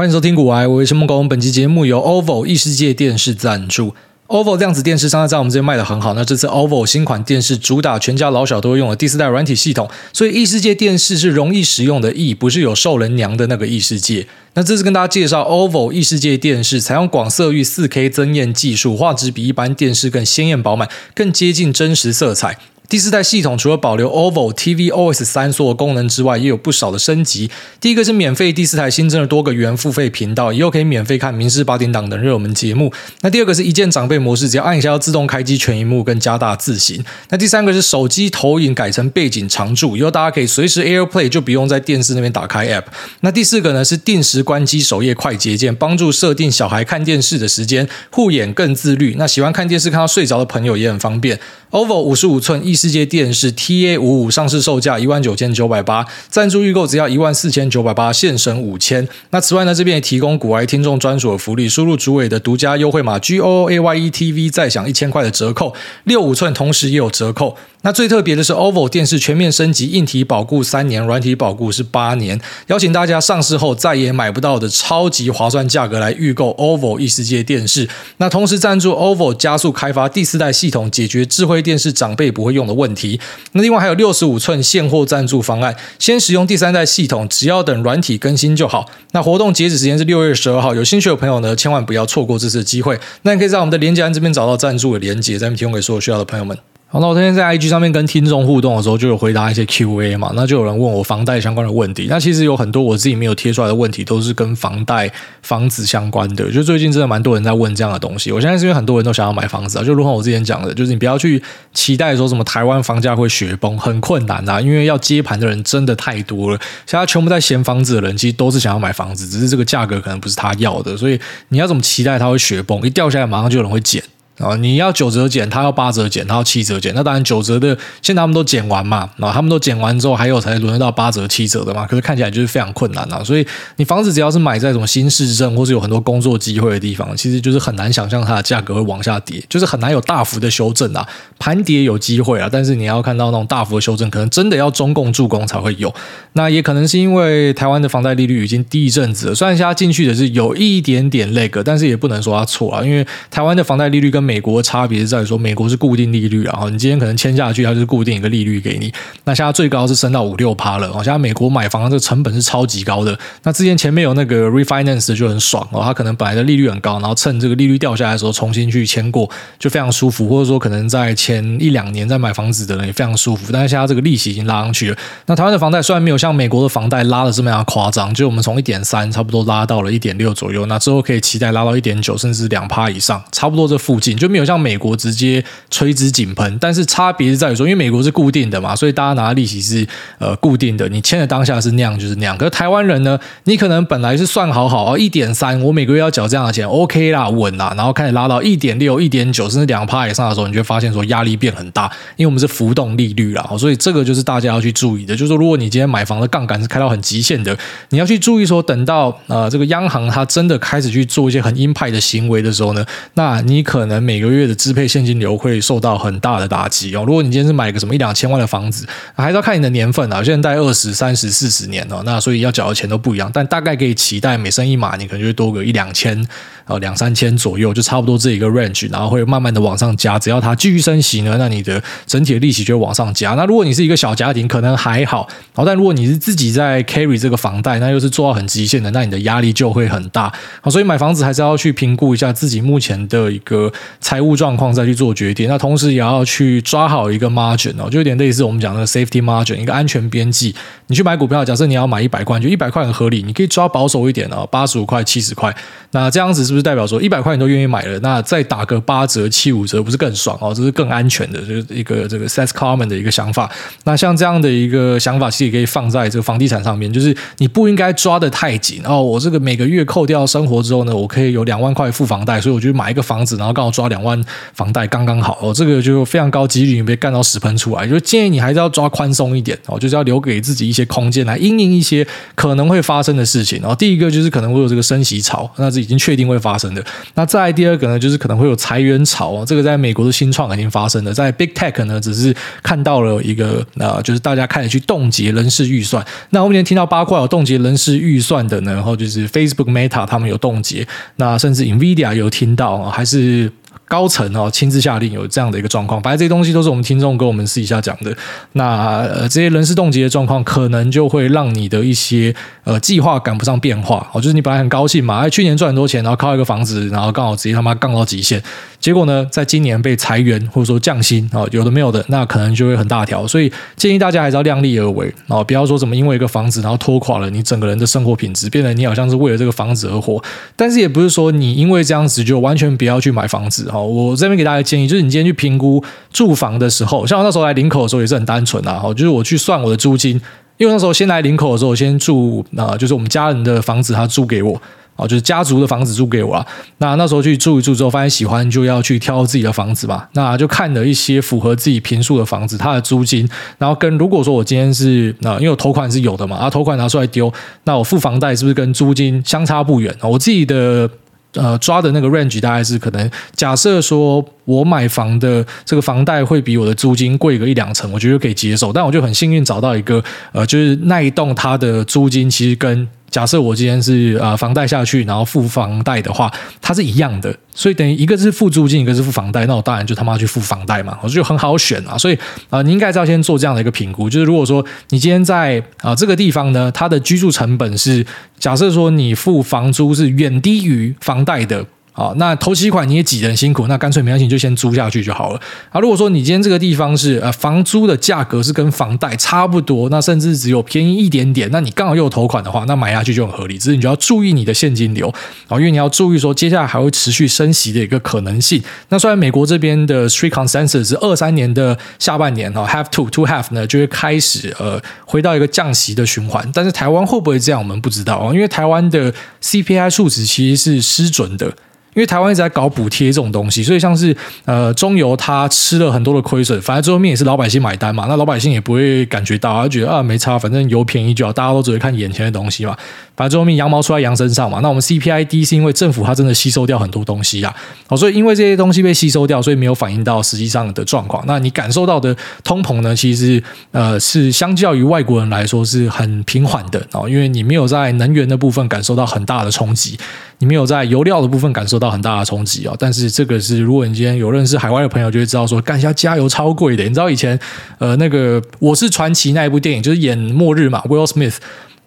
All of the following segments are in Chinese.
欢迎收听股癌，我是木工。本期节目由 OVO 异世界电视赞助。OVO 量子电视商在我们这边卖得很好。那这次 OVO 新款电视主打全家老小都用的第四代软体系统，所以异世界电视是容易使用的异，不是有兽人娘的那个异世界。那这次跟大家介绍 OVO 异世界电视，采用广色域 4K 增艳技术，画质比一般电视更鲜艳饱满，更接近真实色彩。第四代系统除了保留 OVO tvOS 三所有功能之外，也有不少的升级。第一个是免费第四台新增了多个原付费频道，以后可以免费看《民视八点档》等热门节目。那第二个是一键长辈模式，只要按一下要自动开机全萤幕跟加大字型。那第三个是手机投影改成背景常驻，以后大家可以随时 AirPlay，就不用在电视那边打开 App。那第四个呢是定时关机首页快捷键，帮助设定小孩看电视的时间，护眼更自律。那喜欢看电视看到睡着的朋友也很方便。OVO 五十五寸异世界电视 TA 五五上市售价一万九千九百八，赞助预购只要一万四千九百八，现省五千。那此外呢，这边也提供古玩听众专属的福利，输入主委的独家优惠码 G O O A Y E T V，再享一千块的折扣。六五寸同时也有折扣。那最特别的是，OVO 电视全面升级，硬体保固三年，软体保固是八年。邀请大家上市后再也买不到的超级划算价格来预购 OVO 异世界电视。那同时赞助 OVO 加速开发第四代系统，解决智慧电视长辈不会用的问题。那另外还有六十五寸现货赞助方案，先使用第三代系统，只要等软体更新就好。那活动截止时间是六月十二号，有兴趣的朋友呢，千万不要错过这次机会。那你可以在我们的连接栏这边找到赞助的连结，在这边提供给所有需要的朋友们。好，那我今天在 IG 上面跟听众互动的时候，就有回答一些 QA 嘛，那就有人问我房贷相关的问题。那其实有很多我自己没有贴出来的问题，都是跟房贷、房子相关的。就最近真的蛮多人在问这样的东西。我现在是因为很多人都想要买房子啊，就如同我之前讲的，就是你不要去期待说什么台湾房价会雪崩，很困难啊，因为要接盘的人真的太多了。现在全部在嫌房子的人，其实都是想要买房子，只是这个价格可能不是他要的，所以你要怎么期待它会雪崩？一掉下来，马上就有人会捡。啊，你要九折减，他要八折减，他要七折减。那当然九折的，现在他们都减完嘛，啊，他们都减完之后，还有才轮得到八折、七折的嘛。可是看起来就是非常困难啊。所以你房子只要是买在什么新市镇，或是有很多工作机会的地方，其实就是很难想象它的价格会往下跌，就是很难有大幅的修正啊。盘跌有机会啊，但是你要看到那种大幅的修正，可能真的要中共助攻才会有。那也可能是因为台湾的房贷利率已经低一阵子了，虽然现在进去的是有一点点那个，但是也不能说它错啊，因为台湾的房贷利率跟美国的差别是。在说美国是固定利率啊，你今天可能签下去，它就是固定一个利率给你。那现在最高是升到五六趴了，现在美国买房这个成本是超级高的。那之前前面有那个 refinance 就很爽哦，它可能本来的利率很高，然后趁这个利率掉下来的时候重新去签过，就非常舒服。或者说可能在前一两年在买房子的人也非常舒服。但是现在这个利息已经拉上去了。那台湾的房贷虽然没有像美国的房贷拉的这么样夸张，就我们从一点三差不多拉到了一点六左右，那之后可以期待拉到一点九甚至两趴以上，差不多这附近就没有像美国。直接垂直井喷，但是差别是在于说，因为美国是固定的嘛，所以大家拿的利息是呃固定的，你签的当下是那样就是那样。可是台湾人呢，你可能本来是算好好哦，一点三，我每个月要缴这样的钱，OK 啦，稳啦，然后开始拉到一点六、一点九，甚至两趴以上的时候，你就发现说压力变很大，因为我们是浮动利率啦，所以这个就是大家要去注意的，就是说如果你今天买房的杠杆是开到很极限的，你要去注意说，等到呃这个央行它真的开始去做一些很鹰派的行为的时候呢，那你可能每个月的支配。现金流会受到很大的打击哦。如果你今天是买个什么一两千万的房子，还是要看你的年份啊。现在贷二十三十四十年哦，那所以要缴的钱都不一样。但大概可以期待每升一码，你可能就会多个一两千。呃，两三千左右就差不多这一个 range，然后会慢慢的往上加。只要它继续升息呢，那你的整体的利息就会往上加。那如果你是一个小家庭，可能还好。好，但如果你是自己在 carry 这个房贷，那又是做到很极限的，那你的压力就会很大。好，所以买房子还是要去评估一下自己目前的一个财务状况，再去做决定。那同时也要去抓好一个 margin 哦，就有点类似我们讲的 safety margin，一个安全边际。你去买股票，假设你要买一百块，就一百块很合理，你可以抓保守一点哦，八十五块、七十块。那这样子是不是？代表说一百块你都愿意买了，那再打个八折、七五折，不是更爽哦？这是更安全的，就是一个这个 Seth Klarman 的一个想法。那像这样的一个想法，其实也可以放在这个房地产上面，就是你不应该抓得太紧哦。我这个每个月扣掉生活之后呢，我可以有两万块付房贷，所以我就买一个房子，然后刚好抓两万房贷刚刚好哦，这个就非常高几率你被干到屎喷出来，就建议你还是要抓宽松一点哦，就是要留给自己一些空间来因应一些可能会发生的事情。然后第一个就是可能会有这个升息潮，那是已经确定会发生的。那再第二个呢，就是可能会有裁员潮啊，这个在美国的新创已经发生了，在 Big Tech 呢，只是看到了一个呃，就是大家开始去冻结人事预算。那我们今天听到八卦有冻结人事预算的呢，然后就是 Facebook Meta 他们有冻结，那甚至 Nvidia 有听到，还是。高层哦亲自下令有这样的一个状况，反正这些东西都是我们听众跟我们私底下讲的。那呃这些人事冻结的状况，可能就会让你的一些呃计划赶不上变化哦。就是你本来很高兴嘛，哎去年赚很多钱，然后靠一个房子，然后刚好直接他妈杠到极限，结果呢在今年被裁员或者说降薪哦，有的没有的，那可能就会很大条。所以建议大家还是要量力而为哦，不要说什么因为一个房子然后拖垮了你整个人的生活品质，变得你好像是为了这个房子而活。但是也不是说你因为这样子就完全不要去买房子哈。我这边给大家建议，就是你今天去评估住房的时候，像我那时候来林口的时候也是很单纯啊，就是我去算我的租金，因为那时候先来林口的时候，我先住啊，就是我们家人的房子，他租给我哦，就是家族的房子租给我啊。那那时候去住一住之后，发现喜欢就要去挑自己的房子嘛，那就看了一些符合自己平数的房子，它的租金，然后跟如果说我今天是啊，因为我头款是有的嘛，啊，头款拿出来丢，那我付房贷是不是跟租金相差不远？我自己的。呃，抓的那个 range 大概是可能假设说我买房的这个房贷会比我的租金贵个一两成，我觉得可以接受。但我就很幸运找到一个呃，就是那一栋它的租金其实跟。假设我今天是呃房贷下去，然后付房贷的话，它是一样的，所以等于一个是付租金，一个是付房贷，那我当然就他妈去付房贷嘛，我就很好选啊。所以啊、你应该是要先做这样的一个评估，就是如果说你今天在啊、这个地方呢，它的居住成本是假设说你付房租是远低于房贷的。好，那头期款你也挤得很辛苦，那干脆没关系，你就先租下去就好了。啊，如果说你今天这个地方是呃房租的价格是跟房贷差不多，那甚至只有便宜一点点，那你刚好又有头款的话，那买下去就很合理。只是你就要注意你的现金流啊，因为你要注意说接下来还会持续升息的一个可能性。那虽然美国这边的 Street Consensus 是二三年的下半年哦，Half two two half 呢就会开始呃回到一个降息的循环，但是台湾会不会这样，我们不知道啊，因为台湾的 CPI 数值其实是失准的。因为台湾一直在搞补贴这种东西，所以像是呃中油它吃了很多的亏损，反正最后面也是老百姓买单嘛。那老百姓也不会感觉到，他觉得啊没差，反正油便宜就好，大家都只会看眼前的东西嘛。反正最后面羊毛出在羊身上嘛。那我们 CPI 低是因为政府它真的吸收掉很多东西啊，好，所以因为这些东西被吸收掉，所以没有反映到实际上的状况。那你感受到的通膨呢，其实呃是相较于外国人来说是很平缓的哦，因为你没有在能源的部分感受到很大的冲击。你没有在油料的部分感受到很大的冲击啊，但是这个是如果你今天有认识海外的朋友，就会知道说，干一下加油超贵的。你知道以前呃那个我是传奇那一部电影，就是演末日嘛，Will Smith。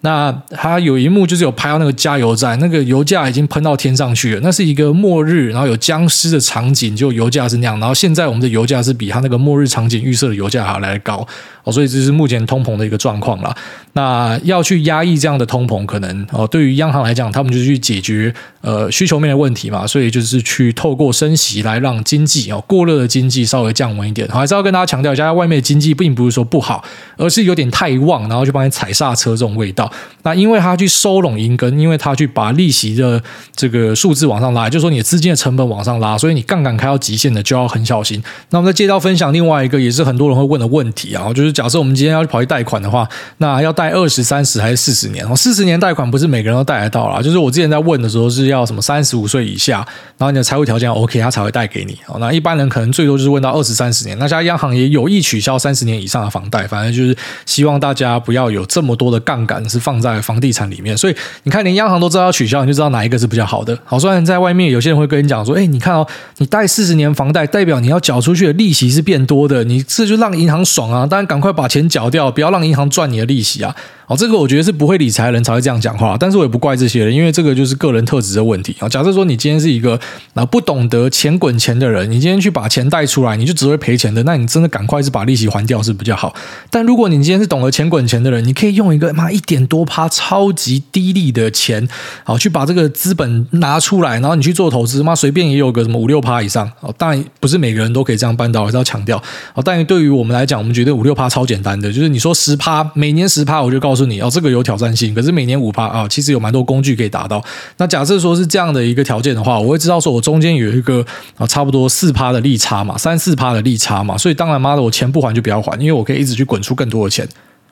那他有一幕就是有拍到那个加油站，那个油价已经喷到天上去了。那是一个末日，然后有僵尸的场景，就油价是那样。然后现在我们的油价是比他那个末日场景预设的油价还要来得高哦，所以这是目前通膨的一个状况啦。那要去压抑这样的通膨，可能哦，对于央行来讲，他们就是去解决呃需求面的问题嘛，所以就是去透过升息来让经济哦过热的经济稍微降温一点。还是要跟大家强调一下，外面的经济并不是说不好，而是有点太旺，然后就帮你踩刹车这种味道。那因为他去收拢银根，因为他去把利息的这个数字往上拉，就是说你的资金的成本往上拉，所以你杠杆开到极限的就要很小心。那我们再接到分享另外一个也是很多人会问的问题啊，就是假设我们今天要去跑去贷款的话，那要贷二十三十还是四十年？哦，四十年贷款不是每个人都贷得到啦，就是我之前在问的时候是要什么三十五岁以下，然后你的财务条件 OK，他才会贷给你。哦，那一般人可能最多就是问到二十三十年。那现在央行也有意取消三十年以上的房贷，反正就是希望大家不要有这么多的杠杆是放在房地产里面，所以你看，连央行都知道要取消，你就知道哪一个是比较好的。好，虽然在外面有些人会跟你讲说，哎，你看哦，你贷四十年房贷，代表你要缴出去的利息是变多的，你这就让银行爽啊！当然，赶快快把钱缴掉，不要让银行赚你的利息啊！哦，这个我觉得是不会理财人才会这样讲话，但是我也不怪这些人，因为这个就是个人特质的问题啊。假设说你今天是一个啊不懂得钱滚钱的人，你今天去把钱贷出来，你就只会赔钱的，那你真的赶快是把利息还掉是比较好。但如果你今天是懂得钱滚钱的人，你可以用一个妈一点多趴超级低利的钱，好去把这个资本拿出来，然后你去做投资，妈随便也有个什么五六趴以上。哦，当然不是每个人都可以这样办到，还是要强调。哦，但对于我们来讲，我们觉得五六趴超简单的，就是你说十趴，每年十趴，我就告告诉你哦，这个有挑战性，可是每年五趴啊，其实有蛮多工具可以达到。那假设说是这样的一个条件的话，我会知道说我中间有一个啊差不多四趴的利差嘛，三四趴的利差嘛，所以当然妈的我钱不还就不要还，因为我可以一直去滚出更多的钱。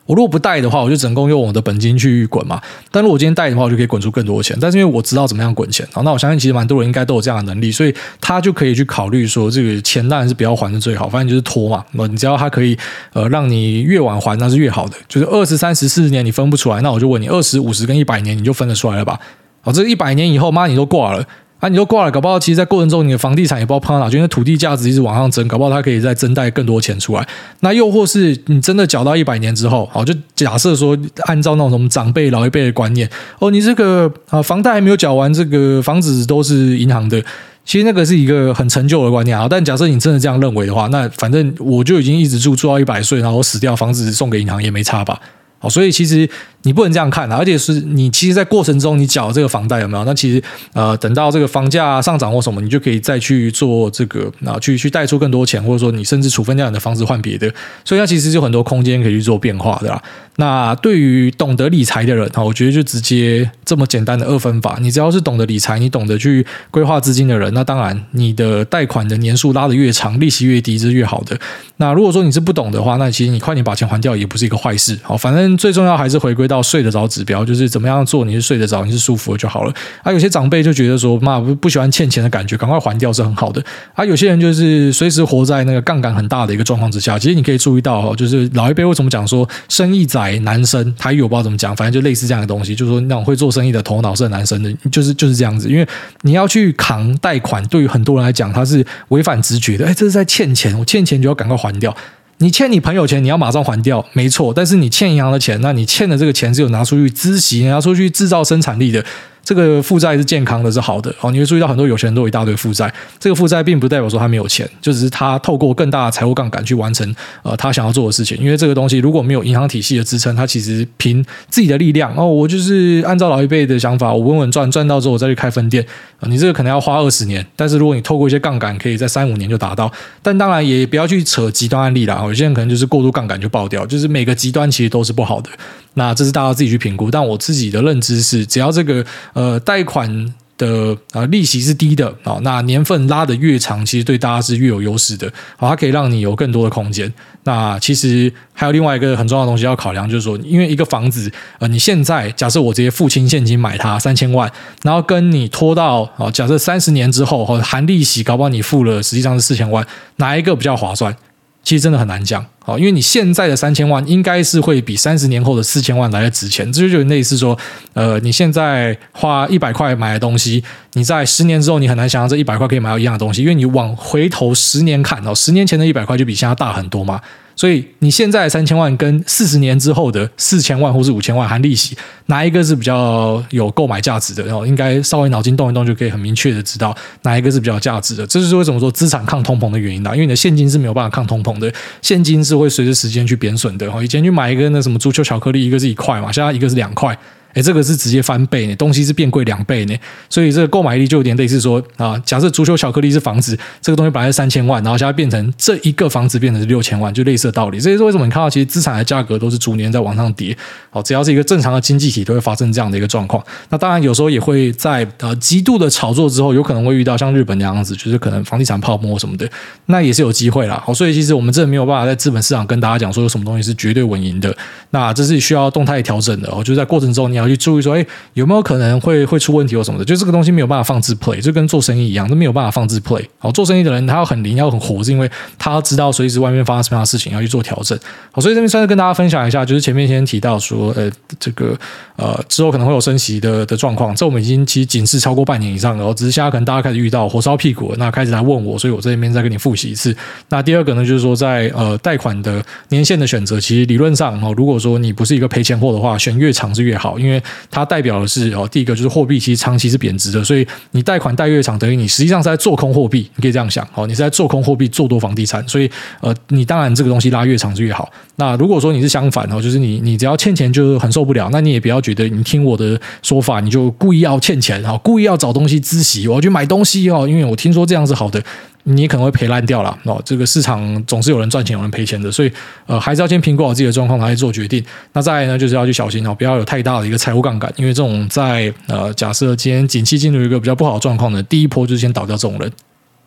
我如果不贷的话，我就整共用我的本金去滚嘛。但如果我今天贷的话，我就可以滚出更多的钱。但是因为我知道怎么样滚钱，那我相信其实蛮多人应该都有这样的能力，所以他就可以去考虑说，这个钱当然是不要还的最好，反正就是拖嘛。那你只要他可以呃让你越晚还，那是越好的。就是二十三十四十年你分不出来，那我就问你二十五十跟一百年你就分得出来了吧？好，这一百年以后妈你都挂了。啊，你都挂了，搞不好其实，在过程中，你的房地产也不知道碰到哪，就因为土地价值一直往上增，搞不好它可以再增贷更多钱出来。那又或是你真的缴到一百年之后，好，就假设说，按照那种什么长辈老一辈的观念，哦，你这个啊房贷还没有缴完，这个房子都是银行的，其实那个是一个很陈旧的观念啊。但假设你真的这样认为的话，那反正我就已经一直住住到一百岁，然后死掉，房子送给银行也没差吧？好，所以其实。你不能这样看啊，而且是你其实，在过程中你缴这个房贷有没有？那其实呃，等到这个房价上涨或什么，你就可以再去做这个啊，去去贷出更多钱，或者说你甚至处分掉你的房子换别的，所以它其实就很多空间可以去做变化的啦。那对于懂得理财的人啊，我觉得就直接这么简单的二分法，你只要是懂得理财，你懂得去规划资金的人，那当然你的贷款的年数拉得越长，利息越低，是越好的。那如果说你是不懂的话，那其实你快点把钱还掉也不是一个坏事。好，反正最重要还是回归到。要睡得着指标，就是怎么样做你是睡得着，你是舒服的就好了。啊，有些长辈就觉得说，妈不不喜欢欠钱的感觉，赶快还掉是很好的。啊，有些人就是随时活在那个杠杆很大的一个状况之下。其实你可以注意到，就是老一辈为什么讲说生意仔男生，台语我不知道怎么讲，反正就类似这样的东西，就是说那种会做生意的头脑是很难生的，就是就是这样子。因为你要去扛贷款，对于很多人来讲，他是违反直觉的。哎，这是在欠钱，我欠钱就要赶快还掉。你欠你朋友钱，你要马上还掉，没错。但是你欠银行的钱，那你欠的这个钱是有拿出去孳息，拿出去制造生产力的。这个负债是健康的，是好的。哦，你会注意到很多有钱人都有一大堆负债。这个负债并不代表说他没有钱，就只是他透过更大的财务杠杆去完成呃他想要做的事情。因为这个东西如果没有银行体系的支撑，他其实凭自己的力量哦，我就是按照老一辈的想法，我稳稳赚赚到之后我再去开分店。呃，你这个可能要花二十年，但是如果你透过一些杠杆，可以在三五年就达到。但当然也不要去扯极端案例啦，有些人可能就是过度杠杆就爆掉，就是每个极端其实都是不好的。那这是大家自己去评估，但我自己的认知是，只要这个呃贷款的啊利息是低的啊，那年份拉得越长，其实对大家是越有优势的，好，它可以让你有更多的空间。那其实还有另外一个很重要的东西要考量，就是说，因为一个房子，呃，你现在假设我直接付清现金买它三千万，然后跟你拖到啊，假设三十年之后或者含利息，搞不好你付了实际上是四千万，哪一个比较划算？其实真的很难讲，好，因为你现在的三千万应该是会比三十年后的四千万来的值钱，这就就类似说，呃，你现在花一百块买的东西，你在十年之后你很难想象这一百块可以买到一样的东西，因为你往回头十年看哦，十年前的一百块就比现在大很多嘛。所以你现在三千万跟四十年之后的四千万或是五千万含利息，哪一个是比较有购买价值的？然后应该稍微脑筋动一动就可以很明确的知道哪一个是比较价值的。这就是为什么说资产抗通膨的原因啦，因为你的现金是没有办法抗通膨的，现金是会随着时间去贬损的。以前去买一个那什么足球巧克力，一个是一块嘛，现在一个是两块。哎，这个是直接翻倍呢，东西是变贵两倍呢，所以这个购买力就有点类似说啊，假设足球巧克力是房子，这个东西本来是三千万，然后现在变成这一个房子变成是六千万，就类似的道理。这也是为什么你看到其实资产的价格都是逐年在往上跌。好，只要是一个正常的经济体，都会发生这样的一个状况。那当然有时候也会在呃极度的炒作之后，有可能会遇到像日本那样子，就是可能房地产泡沫什么的，那也是有机会啦。好，所以其实我们真的没有办法在资本市场跟大家讲说有什么东西是绝对稳赢的，那这是需要动态调整的。哦，就在过程中你要要去注意说，哎。有没有可能会会出问题或什么的？就这个东西没有办法放置 play，就跟做生意一样，都没有办法放置 play。好，做生意的人他要很灵，要很活，是因为他知道随时外面发生什么样的事情，要去做调整。好，所以这边算是跟大家分享一下，就是前面先提到说，呃，这个呃之后可能会有升息的的状况，这我们已经其实警示超过半年以上了，只是现在可能大家开始遇到火烧屁股，那开始来问我，所以我这边再跟你复习一次。那第二个呢，就是说在呃贷款的年限的选择，其实理论上哦，如果说你不是一个赔钱货的话，选越长是越好，因为为它代表的是哦，第一个。就是货币其实长期是贬值的，所以你贷款贷越长，等于你实际上是在做空货币，你可以这样想，哦，你是在做空货币，做多房地产，所以呃，你当然这个东西拉越长是越好。那如果说你是相反哦，就是你你只要欠钱就是很受不了，那你也不要觉得你听我的说法，你就故意要欠钱，故意要找东西孳息，我要去买东西哦，因为我听说这样是好的。你可能会赔烂掉了哦。这个市场总是有人赚钱，有人赔钱的，所以呃，还是要先评估好自己的状况来做决定。那再来呢，就是要去小心哦，不要有太大的一个财务杠杆，因为这种在呃，假设今天景气进入一个比较不好的状况呢，第一波就是先倒掉这种人。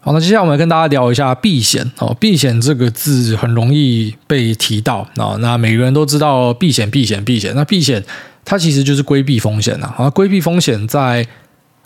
好，那接下来我们来跟大家聊一下避险哦。避险这个字很容易被提到啊。那每个人都知道避险、避险、避险。那避险它其实就是规避风险呐。啊，规避风险在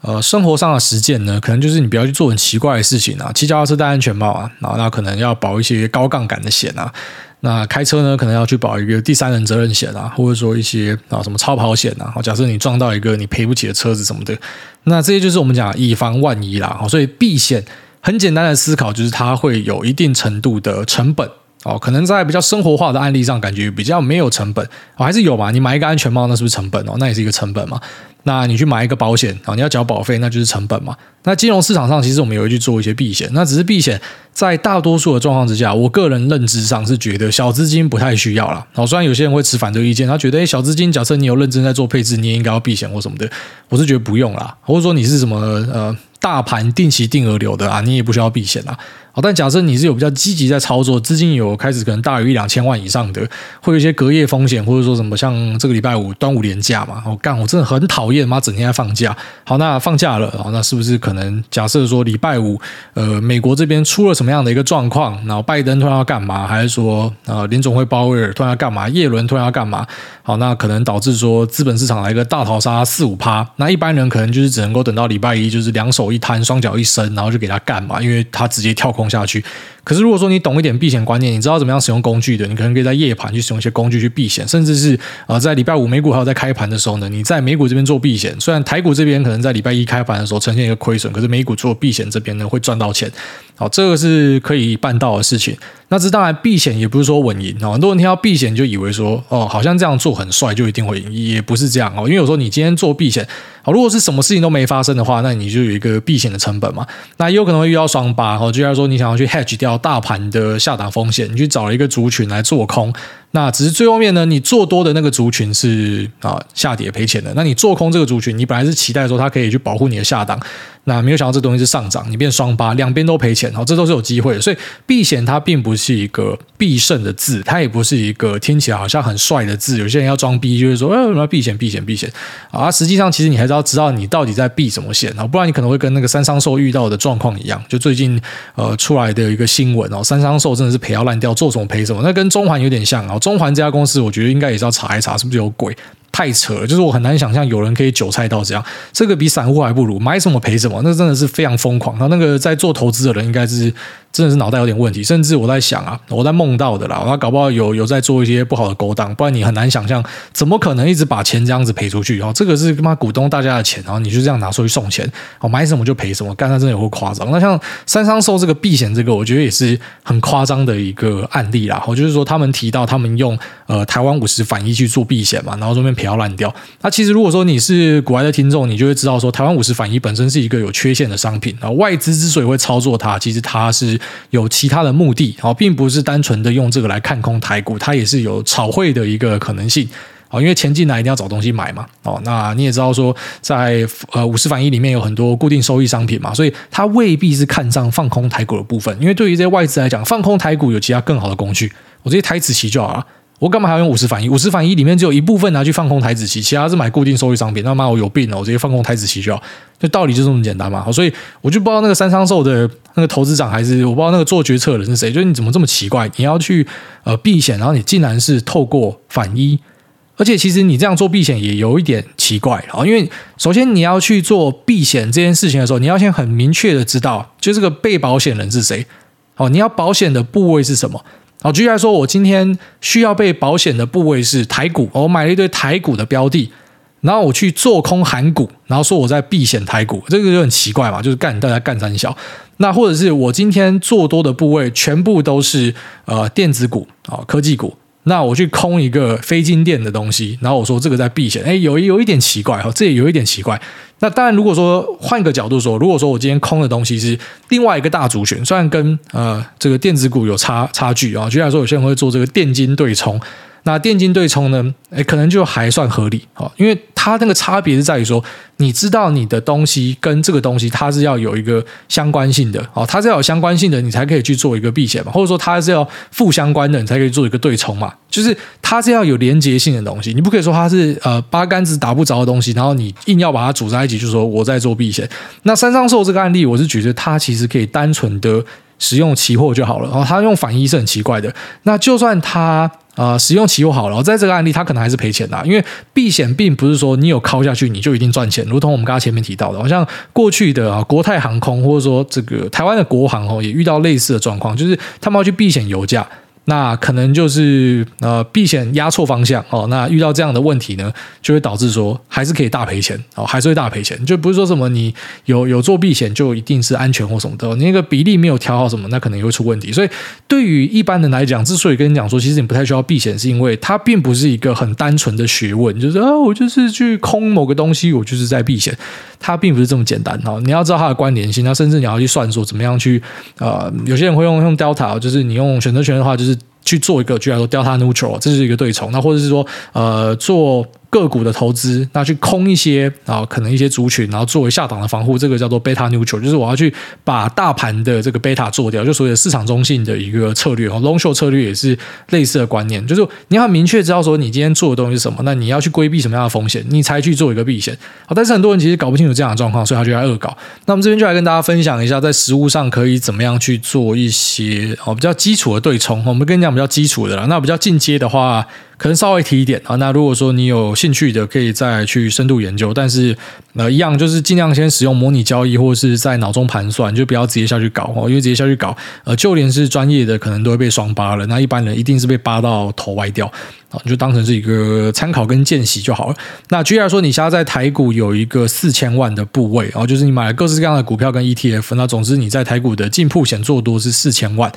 呃生活上的实践呢，可能就是你不要去做很奇怪的事情啊。骑脚踏车戴安全帽啊，然后那可能要保一些高杠杆的险啊。那开车呢，可能要去保一个第三人责任险啊，或者说一些啊什么超跑险啊。假设你撞到一个你赔不起的车子什么的，那这些就是我们讲以防万一啦。所以避险。很简单的思考就是它会有一定程度的成本哦，可能在比较生活化的案例上感觉比较没有成本哦，还是有嘛？你买一个安全帽，那是不是成本哦？那也是一个成本嘛？那你去买一个保险啊，你要缴保费，那就是成本嘛？那金融市场上其实我们也会去做一些避险，那只是避险在大多数的状况之下，我个人认知上是觉得小资金不太需要啦。好，虽然有些人会持反对意见，他觉得诶小资金，假设你有认真在做配置，你也应该要避险或什么的，我是觉得不用啦。或者说你是什么呃？大盘定期定额流的啊，你也不需要避险啊。好，但假设你是有比较积极在操作，资金有开始可能大于一两千万以上的，会有一些隔夜风险，或者说什么像这个礼拜五端午连假嘛，我干，我真的很讨厌妈整天在放假。好，那放假了，好，那是不是可能假设说礼拜五，呃，美国这边出了什么样的一个状况？然后拜登突然要干嘛？还是说呃，林总会鲍威尔突然要干嘛？叶伦突然要干嘛？好，那可能导致说资本市场来一个大逃杀四五趴。那一般人可能就是只能够等到礼拜一，就是两手一摊，双脚一伸，然后就给他干嘛，因为他直接跳空下去。可是如果说你懂一点避险观念，你知道怎么样使用工具的，你可能可以在夜盘去使用一些工具去避险，甚至是呃在礼拜五美股还有在开盘的时候呢，你在美股这边做避险。虽然台股这边可能在礼拜一开盘的时候呈现一个亏损，可是美股做避险这边呢会赚到钱。好，这个是可以办到的事情。那这当然避险也不是说稳赢哦。很多人听到避险就以为说哦，好像这样做很帅，就一定会赢，也不是这样哦。因为有时候你今天做避险，好，如果是什么事情都没发生的话，那你就有一个避险的成本嘛。那也有可能会遇到双八哦，就像说你想要去 hedge 掉大盘的下档风险，你去找一个族群来做空。那只是最后面呢，你做多的那个族群是啊下跌赔钱的，那你做空这个族群，你本来是期待说它可以去保护你的下档，那没有想到这东西是上涨，你变双八，两边都赔钱，好，这都是有机会的。所以避险它并不是一个必胜的字，它也不是一个听起来好像很帅的字。有些人要装逼，就是说，哎，我们要避险，避险，避险啊！实际上，其实你还是要知道你到底在避什么险啊，不然你可能会跟那个三商寿遇到的状况一样，就最近呃出来的一个新闻哦，三商寿真的是赔要烂掉，做什么赔什么，那跟中环有点像啊。中环这家公司，我觉得应该也是要查一查，是不是有鬼？太扯了，就是我很难想象有人可以韭菜到这样，这个比散户还不如，买什么赔什么，那真的是非常疯狂。那那个在做投资的人，应该是。真的是脑袋有点问题，甚至我在想啊，我在梦到的啦，我搞不好有有在做一些不好的勾当，不然你很难想象，怎么可能一直把钱这样子赔出去？哦，这个是他妈股东大家的钱，然后你就这样拿出去送钱，哦，买什么就赔什么，干他真的有够夸张。那像三商寿这个避险这个，我觉得也是很夸张的一个案例啦。我就是说，他们提到他们用呃台湾五十反一去做避险嘛，然后这边赔到烂掉。那其实如果说你是国外的听众，你就会知道说，台湾五十反一本身是一个有缺陷的商品啊，外资之所以会操作它，其实它是。有其他的目的，好，并不是单纯的用这个来看空台股，它也是有炒汇的一个可能性，哦，因为钱进来一定要找东西买嘛，哦，那你也知道说，在呃五十反一里面有很多固定收益商品嘛，所以它未必是看上放空台股的部分，因为对于这些外资来讲，放空台股有其他更好的工具，我直接台指期就好了。我干嘛还要用五十反一？五十反一里面只有一部分拿去放空台子期，其他是买固定收益商品。那妈我有病了，我直接放空台子期就好。就道理就这么简单嘛。所以我就不知道那个三商寿的那个投资长还是我不知道那个做决策的人是谁。就是你怎么这么奇怪？你要去呃避险，然后你竟然是透过反一，而且其实你这样做避险也有一点奇怪啊。因为首先你要去做避险这件事情的时候，你要先很明确的知道，就这个被保险人是谁。哦，你要保险的部位是什么？好，举例来说，我今天需要被保险的部位是台股，我买了一堆台股的标的，然后我去做空韩股，然后说我在避险台股，这个就很奇怪嘛，就是干大家干三小。那或者是我今天做多的部位全部都是呃电子股啊，科技股。那我去空一个非金电的东西，然后我说这个在避险，哎，有有一点奇怪哈，这也有一点奇怪。那当然，如果说换个角度说，如果说我今天空的东西是另外一个大族群，虽然跟呃这个电子股有差差距啊，就像说，有些人会做这个电金对冲，那电金对冲呢？诶，可能就还算合理哦，因为它那个差别是在于说，你知道你的东西跟这个东西它是要有一个相关性的哦，它是要有相关性的，你才可以去做一个避险嘛，或者说它是要负相关的，你才可以做一个对冲嘛，就是它是要有连结性的东西，你不可以说它是呃八竿子打不着的东西，然后你硬要把它组在一起，就是说我在做避险。那三商寿这个案例，我是觉得它其实可以单纯的使用期货就好了，然后它用反一是很奇怪的。那就算它。啊、使用期又好了，在这个案例，他可能还是赔钱的，因为避险并不是说你有靠下去你就一定赚钱，如同我们刚刚前面提到的，好像过去的啊国泰航空或者说这个台湾的国航哦，也遇到类似的状况，就是他们要去避险油价。那可能就是呃避险压错方向哦，那遇到这样的问题呢，就会导致说还是可以大赔钱哦，还是会大赔钱，就不是说什么你有有做避险就一定是安全或什么的，你那个比例没有调好什么，那可能也会出问题。所以对于一般人来讲，之所以跟你讲说，其实你不太需要避险，是因为它并不是一个很单纯的学问，就是啊我就是去空某个东西，我就是在避险，它并不是这么简单哦。你要知道它的关联性，那甚至你要去算说怎么样去呃，有些人会用用 delta，就是你用选择权的话，就是。去做一个，举例来说，delta neutral，这是一个对冲。那或者是说，呃，做。个股的投资，那去空一些啊，可能一些族群，然后作为下档的防护，这个叫做 beta neutral，就是我要去把大盘的这个 beta 做掉，就所谓的市场中性的一个策略哦。long short 策略也是类似的观念，就是你要明确知道说你今天做的东西是什么，那你要去规避什么样的风险，你才去做一个避险。好，但是很多人其实搞不清楚这样的状况，所以他就在恶搞。那我们这边就来跟大家分享一下，在实物上可以怎么样去做一些哦比较基础的对冲。我们跟你讲比较基础的啦，那比较进阶的话。可能稍微提一点啊，那如果说你有兴趣的，可以再去深度研究。但是呃，一样就是尽量先使用模拟交易，或者是在脑中盘算，就不要直接下去搞哦，因为直接下去搞，呃，就连是专业的，可能都会被双巴了。那一般人一定是被巴到头歪掉啊，你就当成是一个参考跟见习就好了。那举例来说，你现在在台股有一个四千万的部位，然后就是你买了各式各样的股票跟 ETF，那总之你在台股的进铺险做多是四千万。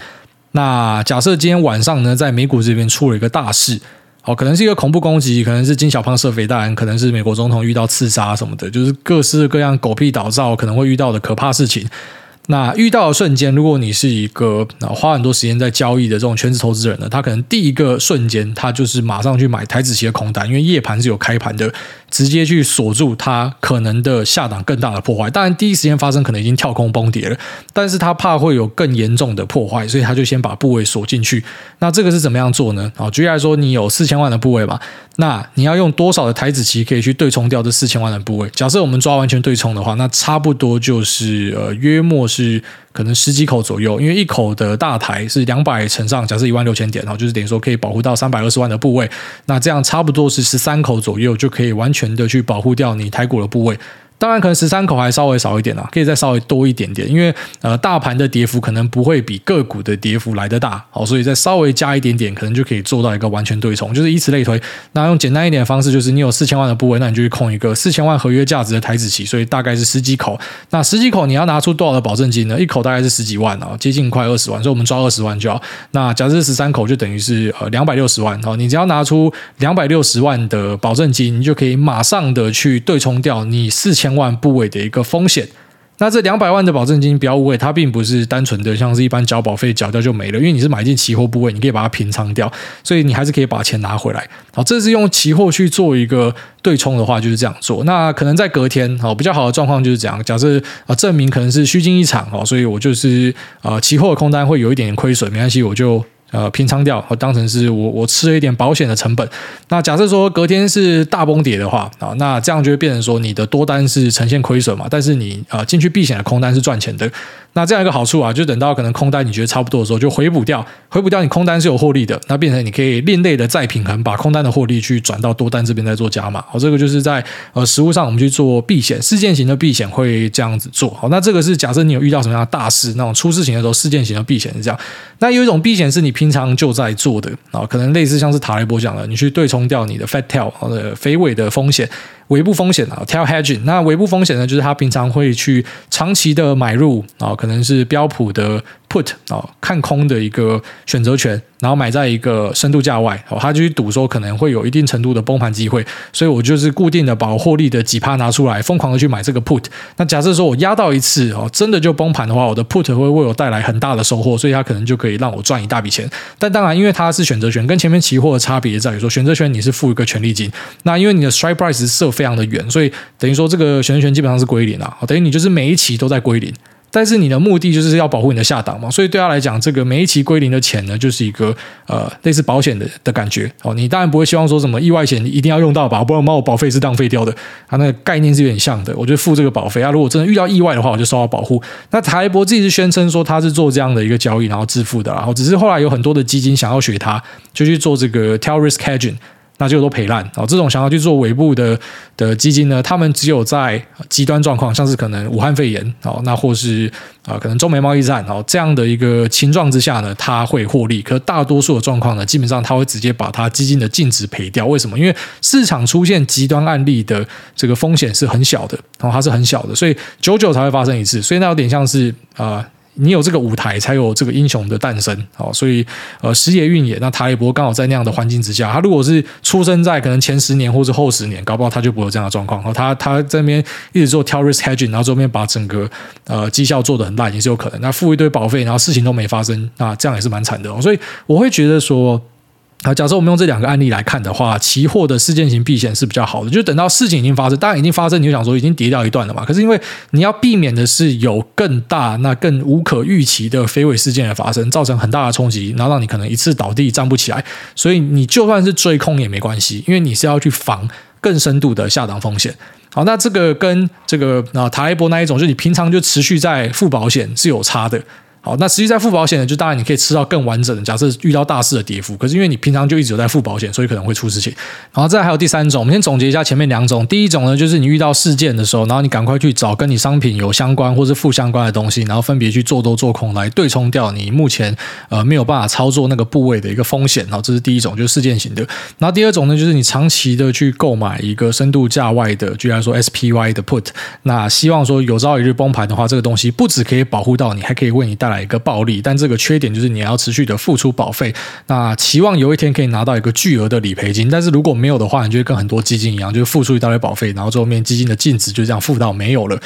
那假设今天晚上呢，在美股这边出了一个大事。哦，可能是一个恐怖攻击，可能是金小胖射飞弹，可能是美国总统遇到刺杀什么的，就是各式各样狗屁倒灶可能会遇到的可怕事情。那遇到的瞬间，如果你是一个花很多时间在交易的这种全职投资人呢，他可能第一个瞬间他就是马上去买台子期的空单，因为夜盘是有开盘的。直接去锁住它可能的下档更大的破坏，当然第一时间发生可能已经跳空崩跌了，但是他怕会有更严重的破坏，所以他就先把部位锁进去。那这个是怎么样做呢？啊，举例来说，你有四千万的部位嘛，那你要用多少的台子期可以去对冲掉这四千万的部位？假设我们抓完全对冲的话，那差不多就是呃约莫是。可能十几口左右，因为一口的大台是两百乘上，假设一万六千点，然后就是等于说可以保护到三百二十万的部位，那这样差不多是十三口左右就可以完全的去保护掉你台股的部位。当然，可能十三口还稍微少一点啊，可以再稍微多一点点，因为呃，大盘的跌幅可能不会比个股的跌幅来得大，好，所以再稍微加一点点，可能就可以做到一个完全对冲，就是以此类推。那用简单一点的方式，就是你有四千万的部位，那你就去控一个四千万合约价值的台子期，所以大概是十几口。那十几口你要拿出多少的保证金呢？一口大概是十几万啊，接近快二十万，所以我们抓二十万就好。那假设十三口，就等于是呃两百六十万哦。你只要拿出两百六十万的保证金，你就可以马上的去对冲掉你四千万部位的一个。风险，那这两百万的保证金不要误会，它并不是单纯的像是一般缴保费缴掉就没了，因为你是买进期货部位，你可以把它平仓掉，所以你还是可以把钱拿回来。好，这是用期货去做一个对冲的话，就是这样做。那可能在隔天，好，比较好的状况就是这样。假设啊，证明可能是虚惊一场哦，所以我就是呃，期货的空单会有一点点亏损，没关系，我就。呃，平仓掉，我当成是我我吃了一点保险的成本。那假设说隔天是大崩跌的话啊，那这样就会变成说你的多单是呈现亏损嘛，但是你啊进去避险的空单是赚钱的。那这样一个好处啊，就等到可能空单你觉得差不多的时候，就回补掉，回补掉你空单是有获利的，那变成你可以另类的再平衡，把空单的获利去转到多单这边再做加码。好，这个就是在呃实物上我们去做避险，事件型的避险会这样子做。好，那这个是假设你有遇到什么样的大事，那种出事情的时候，事件型的避险是这样。那有一种避险是你平常就在做的啊，可能类似像是塔雷伯讲的，你去对冲掉你的 fat tail 的肥尾的风险。尾部风险啊，tail hedging。那尾部风险呢，就是他平常会去长期的买入啊，可能是标普的 put 啊，看空的一个选择权，然后买在一个深度价外，哦，他就去赌说可能会有一定程度的崩盘机会，所以我就是固定的把我获利的几趴拿出来，疯狂的去买这个 put。那假设说我压到一次哦，真的就崩盘的话，我的 put 会为我带来很大的收获，所以它可能就可以让我赚一大笔钱。但当然，因为它是选择权，跟前面期货的差别在于说，选择权你是付一个权利金，那因为你的 strike price 设非常的远，所以等于说这个选择权基本上是归零了，等于你就是每一期都在归零。但是你的目的就是要保护你的下档嘛，所以对他来讲，这个每一期归零的钱呢，就是一个呃类似保险的的感觉哦。你当然不会希望说什么意外险一定要用到吧，不然把我保费是浪费掉的。它那个概念是有点像的，我就付这个保费啊。如果真的遇到意外的话，我就受到保护。那台博自己是宣称说他是做这样的一个交易，然后致富的，然后只是后来有很多的基金想要学他，就去做这个 tail risk hedging。那就都赔烂哦！这种想要去做尾部的的基金呢，他们只有在极端状况，像是可能武汉肺炎哦，那或是啊可能中美贸易战哦这样的一个情状之下呢，他会获利。可大多数的状况呢，基本上他会直接把他基金的净值赔掉。为什么？因为市场出现极端案例的这个风险是很小的，然后它是很小的，所以久久才会发生一次。所以那有点像是啊。你有这个舞台，才有这个英雄的诞生，哦，所以呃，时也运也。那塔利伯刚好在那样的环境之下，他如果是出生在可能前十年或者后十年，搞不好他就不会有这样的状况。哦，他他在那边一直做挑 risk hedging，然后这边把整个呃绩效做得很烂，也是有可能。那付一堆保费，然后事情都没发生，那这样也是蛮惨的。所以我会觉得说。啊，假设我们用这两个案例来看的话，期货的事件型避险是比较好的，就等到事情已经发生，当然已经发生，你就想说已经跌掉一段了嘛。可是因为你要避免的是有更大、那更无可预期的非伪事件的发生，造成很大的冲击，然后让你可能一次倒地站不起来。所以你就算是追空也没关系，因为你是要去防更深度的下档风险。好，那这个跟这个啊塔雷博那一种，就你平常就持续在付保险是有差的。好，那实际在付保险呢，就当然你可以吃到更完整的。假设遇到大事的跌幅，可是因为你平常就一直有在付保险，所以可能会出事情。然后再还有第三种，我们先总结一下前面两种。第一种呢，就是你遇到事件的时候，然后你赶快去找跟你商品有相关或是负相关的东西，然后分别去做多做空来对冲掉你目前呃没有办法操作那个部位的一个风险。然后这是第一种，就是事件型的。然后第二种呢，就是你长期的去购买一个深度价外的，举例来说 SPY 的 Put，那希望说有朝一日崩盘的话，这个东西不只可以保护到你，还可以为你带来买一个暴利，但这个缺点就是你要持续的付出保费，那期望有一天可以拿到一个巨额的理赔金，但是如果没有的话，你就会跟很多基金一样，就是付出一大堆保费，然后最后面基金的净值就这样负到没有了。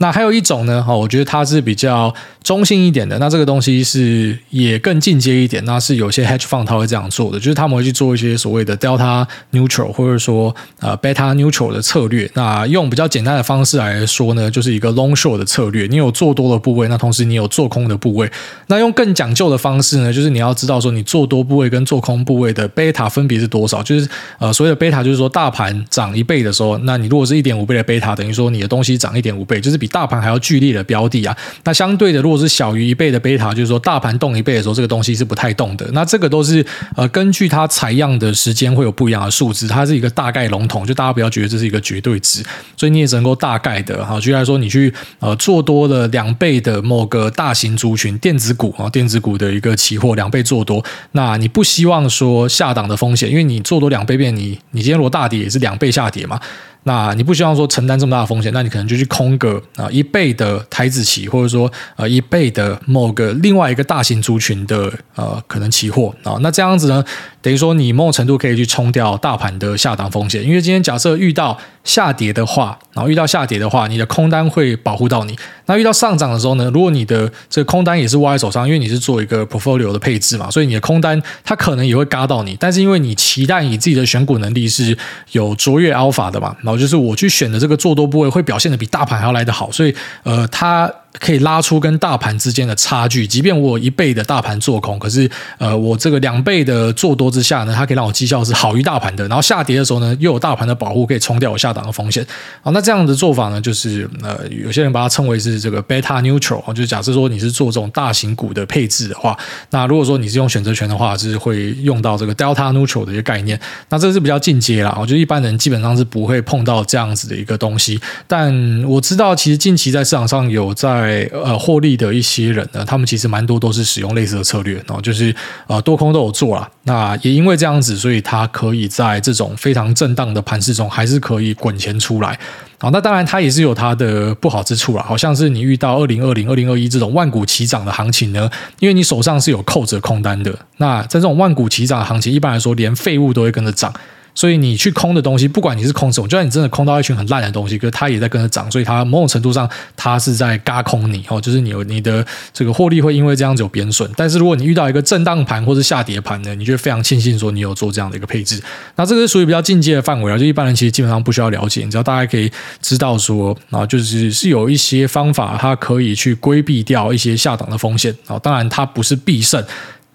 那还有一种呢，哈，我觉得它是比较中性一点的。那这个东西是也更进阶一点，那是有些 hedge fund 它会这样做的，就是他们会去做一些所谓的 delta neutral 或者说呃 beta neutral 的策略。那用比较简单的方式来说呢，就是一个 long short 的策略。你有做多的部位，那同时你有做空的部位。那用更讲究的方式呢，就是你要知道说你做多部位跟做空部位的 beta 分别是多少。就是呃所谓的 beta 就是说大盘涨一倍的时候，那你如果是一点五倍的 beta，等于说你的东西涨一点五倍，就是比大盘还要剧烈的标的啊，那相对的，如果是小于一倍的贝塔，就是说大盘动一倍的时候，这个东西是不太动的。那这个都是呃根据它采样的时间会有不一样的数字，它是一个大概笼统，就大家不要觉得这是一个绝对值，所以你也只能够大概的哈，举例来说，你去呃做多了两倍的某个大型族群电子股啊，电子股的一个期货两倍做多，那你不希望说下档的风险，因为你做多两倍变你你今天如果大跌也是两倍下跌嘛。那你不希望说承担这么大的风险，那你可能就去空个啊一倍的台子期，或者说呃一倍的某个另外一个大型族群的呃可能期货啊，那这样子呢，等于说你某种程度可以去冲掉大盘的下档风险，因为今天假设遇到下跌的话，然后遇到下跌的话，你的空单会保护到你。那遇到上涨的时候呢，如果你的这个空单也是握在手上，因为你是做一个 portfolio 的配置嘛，所以你的空单它可能也会嘎到你，但是因为你期待你自己的选股能力是有卓越 alpha 的嘛。然后就是我去选的这个做多部位会表现得比大盘还要来得好，所以呃，它可以拉出跟大盘之间的差距。即便我有一倍的大盘做空，可是呃，我这个两倍的做多之下呢，它可以让我绩效是好于大盘的。然后下跌的时候呢，又有大盘的保护，可以冲掉我下档的风险。好，那这样的做法呢，就是呃，有些人把它称为是这个 beta neutral，就是假设说你是做这种大型股的配置的话，那如果说你是用选择权的话，就是会用到这个 delta neutral 的一个概念。那这是比较进阶啦，我觉得一般人基本上是不会碰到这样子的一个东西。但我知道，其实近期在市场上有在在呃获利的一些人呢，他们其实蛮多都是使用类似的策略，然后就是呃多空都有做啦。那也因为这样子，所以他可以在这种非常震荡的盘势中，还是可以滚钱出来。好，那当然它也是有它的不好之处啦，好像是你遇到二零二零、二零二一这种万股齐涨的行情呢，因为你手上是有扣着空单的。那在这种万股齐涨的行情，一般来说连废物都会跟着涨。所以你去空的东西，不管你是空什么，就算你真的空到一群很烂的东西，可是它也在跟着涨，所以它某种程度上它是在嘎空你哦，就是你有你的这个获利会因为这样子有贬损。但是如果你遇到一个震荡盘或者下跌盘呢，你就非常庆幸说你有做这样的一个配置。那这个是属于比较进阶的范围啊，就一般人其实基本上不需要了解，你只要大概可以知道说啊，就是是有一些方法，它可以去规避掉一些下档的风险啊。当然它不是必胜。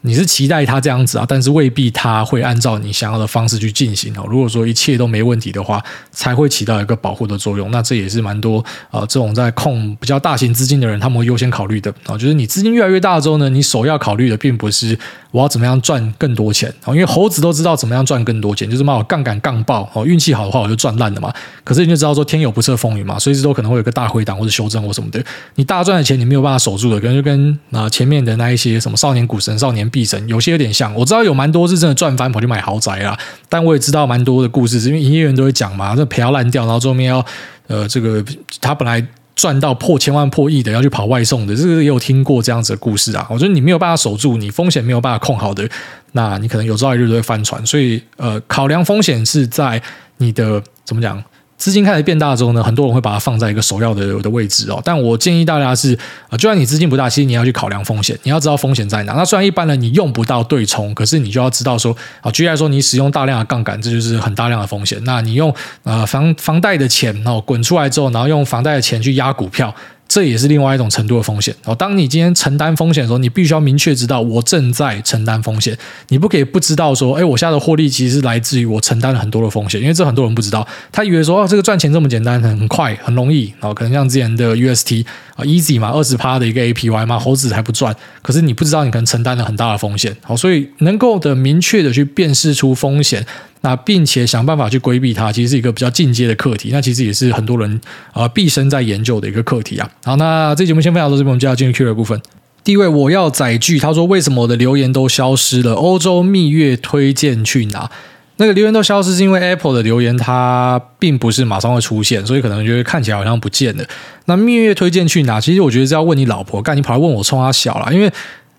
你是期待它这样子啊，但是未必它会按照你想要的方式去进行哦。如果说一切都没问题的话，才会起到一个保护的作用。那这也是蛮多啊，这种在控比较大型资金的人，他们会优先考虑的啊。就是你资金越来越大之后呢，你首要考虑的并不是我要怎么样赚更多钱啊，因为猴子都知道怎么样赚更多钱，就是嘛，我杠杆杠爆哦，运气好的话我就赚烂了嘛。可是你就知道说天有不测风云嘛，随时都可能会有个大回档或者修正或什么的。你大赚的钱你没有办法守住的，可能就跟啊前面的那一些什么少年股神、少年。必神有些有点像，我知道有蛮多是真的赚翻跑去买豪宅啦，但我也知道蛮多的故事，是因为营业员都会讲嘛，这赔到烂掉，然后最后面要呃这个他本来赚到破千万破亿的要去跑外送的，这个也有听过这样子的故事啊。我觉得你没有办法守住，你风险没有办法控好的，那你可能有朝一日都会翻船。所以呃，考量风险是在你的怎么讲？资金开始变大之后呢，很多人会把它放在一个首要的的位置哦。但我建议大家是啊，就算你资金不大，其实你要去考量风险，你要知道风险在哪。那虽然一般人你用不到对冲，可是你就要知道说啊，举例来说，你使用大量的杠杆，这就是很大量的风险。那你用呃房房贷的钱然后滚出来之后，然后用房贷的钱去压股票。这也是另外一种程度的风险哦。当你今天承担风险的时候，你必须要明确知道我正在承担风险。你不可以不知道说，哎，我现在的获利其实是来自于我承担了很多的风险，因为这很多人不知道。他以为说，哦，这个赚钱这么简单，很快，很容易。哦可能像之前的 UST 啊，Easy 嘛，二十趴的一个 APY 嘛，猴子还不赚。可是你不知道，你可能承担了很大的风险。好，所以能够的明确的去辨识出风险。那并且想办法去规避它，其实是一个比较进阶的课题。那其实也是很多人啊毕生在研究的一个课题啊。好，那这节目先分享到这边，我们就要进入 Q 的部分。第一位，我要载具，他说为什么我的留言都消失了？欧洲蜜月推荐去哪？那个留言都消失是因为 Apple 的留言它并不是马上会出现，所以可能就会看起来好像不见了。那蜜月推荐去哪？其实我觉得是要问你老婆，干你跑来问我冲他小了，因为。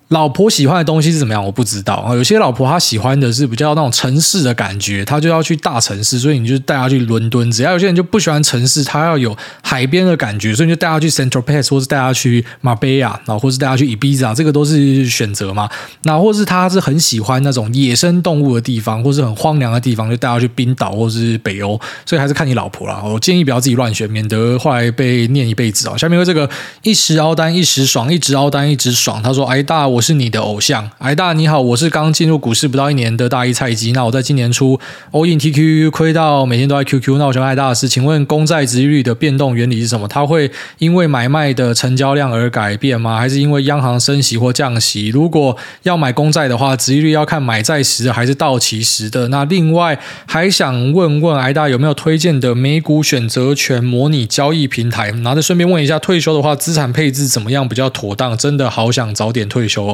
老婆喜欢的东西是怎么样？我不知道啊。有些老婆她喜欢的是比较那种城市的感觉，她就要去大城市，所以你就带她去伦敦。只要有些人就不喜欢城市，她要有海边的感觉，所以你就带她去 Saint-Tropez，或是带她去 Marbella，然后或是带她去 Ibiza，这个都是选择嘛。那或是她是很喜欢那种野生动物的地方，或是很荒凉的地方，就带她去冰岛或是北欧。所以还是看你老婆啦。我建议不要自己乱选，免得后来被念一辈子啊。下面有这个一时凹单一时爽，一直凹单一直爽。他说：“哎大。”我我是你的偶像，癌大你好，我是刚进入股市不到一年的大一菜鸡。那我在今年初 all in TQQ 亏到每天都在 QQ。那我想问癌大的是，请问公债殖利率的变动原理是什么？它会因为买卖的成交量而改变吗？还是因为央行升息或降息？如果要买公债的话，殖利率要看买债时还是到期时的？那另外还想问问艾大有没有推荐的美股选择权模拟交易平台？然后再顺便问一下，退休的话资产配置怎么样比较妥当？真的好想早点退休。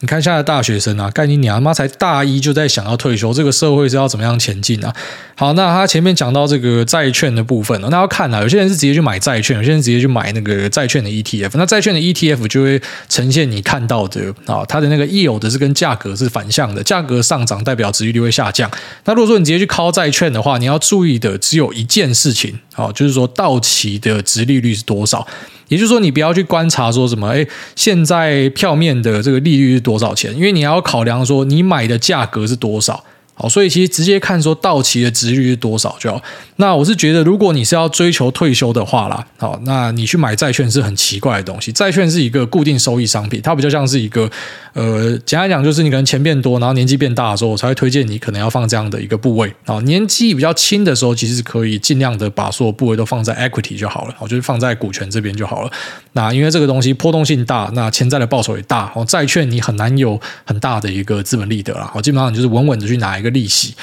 你看现在的大学生啊，干你娘妈才大一就在想要退休，这个社会是要怎么样前进啊？好，那他前面讲到这个债券的部分，那要看啊，有些人是直接去买债券，有些人直接去买那个债券的 ETF。那债券的 ETF 就会呈现你看到的啊，它的那个溢有的是跟价格是反向的，价格上涨代表殖利率会下降。那如果说你直接去靠债券的话，你要注意的只有一件事情，啊，就是说到期的殖利率是多少。也就是说，你不要去观察说什么，哎，现在票面的这个利率是多少钱？因为你要考量说你买的价格是多少。好，所以其实直接看说到期的殖利率是多少就好。那我是觉得，如果你是要追求退休的话啦，好，那你去买债券是很奇怪的东西。债券是一个固定收益商品，它比较像是一个，呃，简单讲就是你可能钱变多，然后年纪变大的时候，我才会推荐你可能要放这样的一个部位。啊，年纪比较轻的时候，其实可以尽量的把所有部位都放在 equity 就好了，好，就是放在股权这边就好了。那因为这个东西波动性大，那潜在的报酬也大，哦，债券你很难有很大的一个资本利得啦，好，基本上你就是稳稳的去拿一个利息。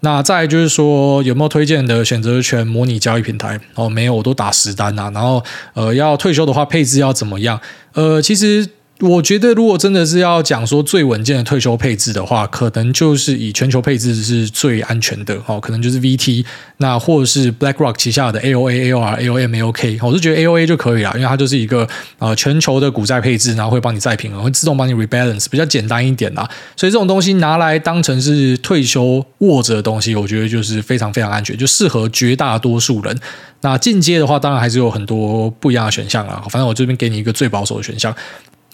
那再就是说，有没有推荐的选择权模拟交易平台？哦，没有，我都打十单呐、啊。然后，呃，要退休的话，配置要怎么样？呃，其实。我觉得，如果真的是要讲说最稳健的退休配置的话，可能就是以全球配置是最安全的哦，可能就是 VT，那或者是 BlackRock 旗下的 AOA、AOR、AOM、AOK，我是觉得 AOA 就可以了，因为它就是一个呃全球的股债配置，然后会帮你再平衡，会自动帮你 rebalance，比较简单一点啦。所以这种东西拿来当成是退休握着的东西，我觉得就是非常非常安全，就适合绝大多数人。那进阶的话，当然还是有很多不一样的选项啦。反正我这边给你一个最保守的选项。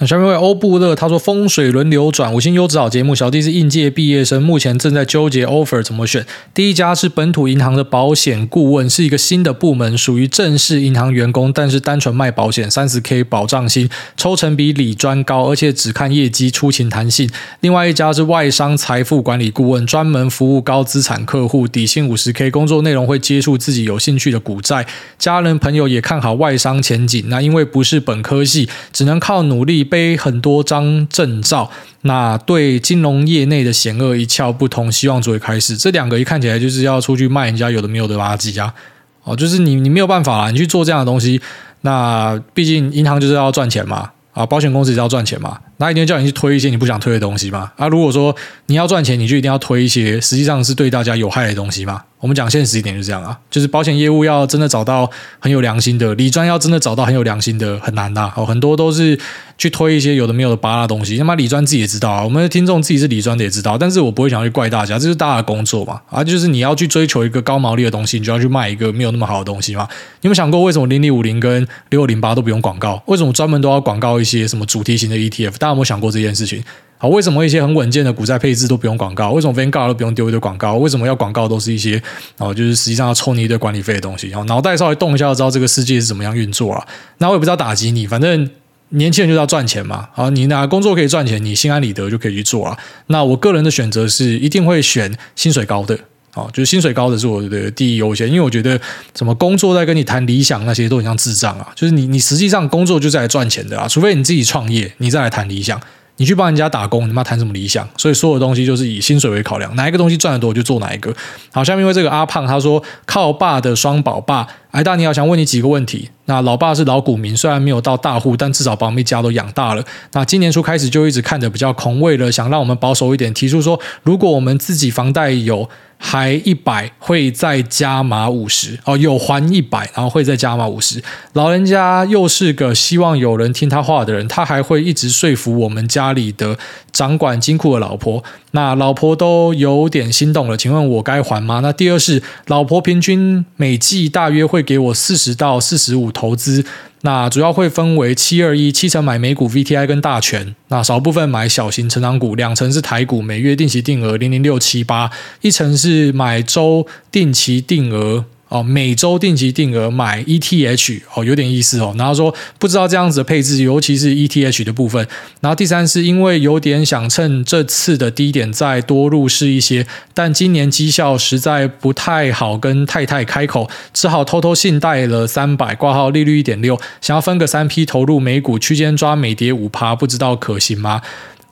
那下面为欧布乐，他说风水轮流转，五星优质好节目。小弟是应届毕业生，目前正在纠结 offer 怎么选。第一家是本土银行的保险顾问，是一个新的部门，属于正式银行员工，但是单纯卖保险，三十 K 保障薪，抽成比理专高，而且只看业绩，出勤弹性。另外一家是外商财富管理顾问，专门服务高资产客户，底薪五十 K，工作内容会接触自己有兴趣的股债。家人朋友也看好外商前景，那因为不是本科系，只能靠努力。背很多张证照，那对金融业内的险恶一窍不通，希望作为开始。这两个一看起来就是要出去卖人家有的没有的垃圾啊！哦，就是你你没有办法啦，你去做这样的东西，那毕竟银行就是要赚钱嘛，啊，保险公司也是要赚钱嘛，那一定叫你去推一些你不想推的东西嘛。啊，如果说你要赚钱，你就一定要推一些实际上是对大家有害的东西嘛。我们讲现实一点就是这样啊，就是保险业务要真的找到很有良心的，理专要真的找到很有良心的很难的哦，很多都是去推一些有的没有的扒拉东西。他妈理专自己也知道啊，我们的听众自己是理专的也知道，但是我不会想去怪大家，这是大家的工作嘛啊，就是你要去追求一个高毛利的东西，你就要去卖一个没有那么好的东西嘛。你有没有想过为什么零零五零跟六六零八都不用广告？为什么专门都要广告一些什么主题型的 ETF？大家有没有想过这件事情？好，为什么一些很稳健的股债配置都不用广告？为什么 Vanguard 都不用丢一堆广告？为什么要广告都是一些哦，就是实际上要抽你一堆管理费的东西？然后脑袋稍微动一下就知道这个世界是怎么样运作啊。那我也不知道打击你，反正年轻人就是要赚钱嘛。好，你拿工作可以赚钱，你心安理得就可以去做啊。那我个人的选择是一定会选薪水高的，好，就是薪水高的是我的第一优先，因为我觉得什么工作在跟你谈理想那些都很像智障啊。就是你你实际上工作就是来赚钱的啊，除非你自己创业，你再来谈理想。你去帮人家打工，你妈谈什么理想？所以所有东西就是以薪水为考量，哪一个东西赚得多我就做哪一个。好，下面因为这个阿胖他说靠爸的双宝爸，哎大你好，想问你几个问题。那老爸是老股民，虽然没有到大户，但至少把我们一家都养大了。那今年初开始就一直看着比较空，为了想让我们保守一点，提出说如果我们自己房贷有。还一百会再加码五十哦，有还一百，然后会再加码五十。老人家又是个希望有人听他话的人，他还会一直说服我们家里的掌管金库的老婆。那老婆都有点心动了，请问我该还吗？那第二是老婆平均每季大约会给我四十到四十五投资。那主要会分为七二一，七成买美股 VTI 跟大权，那少部分买小型成长股，两成是台股，每月定期定额零零六七八，一成是买周定期定额。哦，每周定期定额买 ETH 哦，有点意思哦。然后说不知道这样子的配置，尤其是 ETH 的部分。然后第三是因为有点想趁这次的低点再多入市一些，但今年绩效实在不太好，跟太太开口，只好偷偷信贷了三百，挂号利率一点六，想要分个三批投入美股，区间抓每跌五趴，不知道可行吗？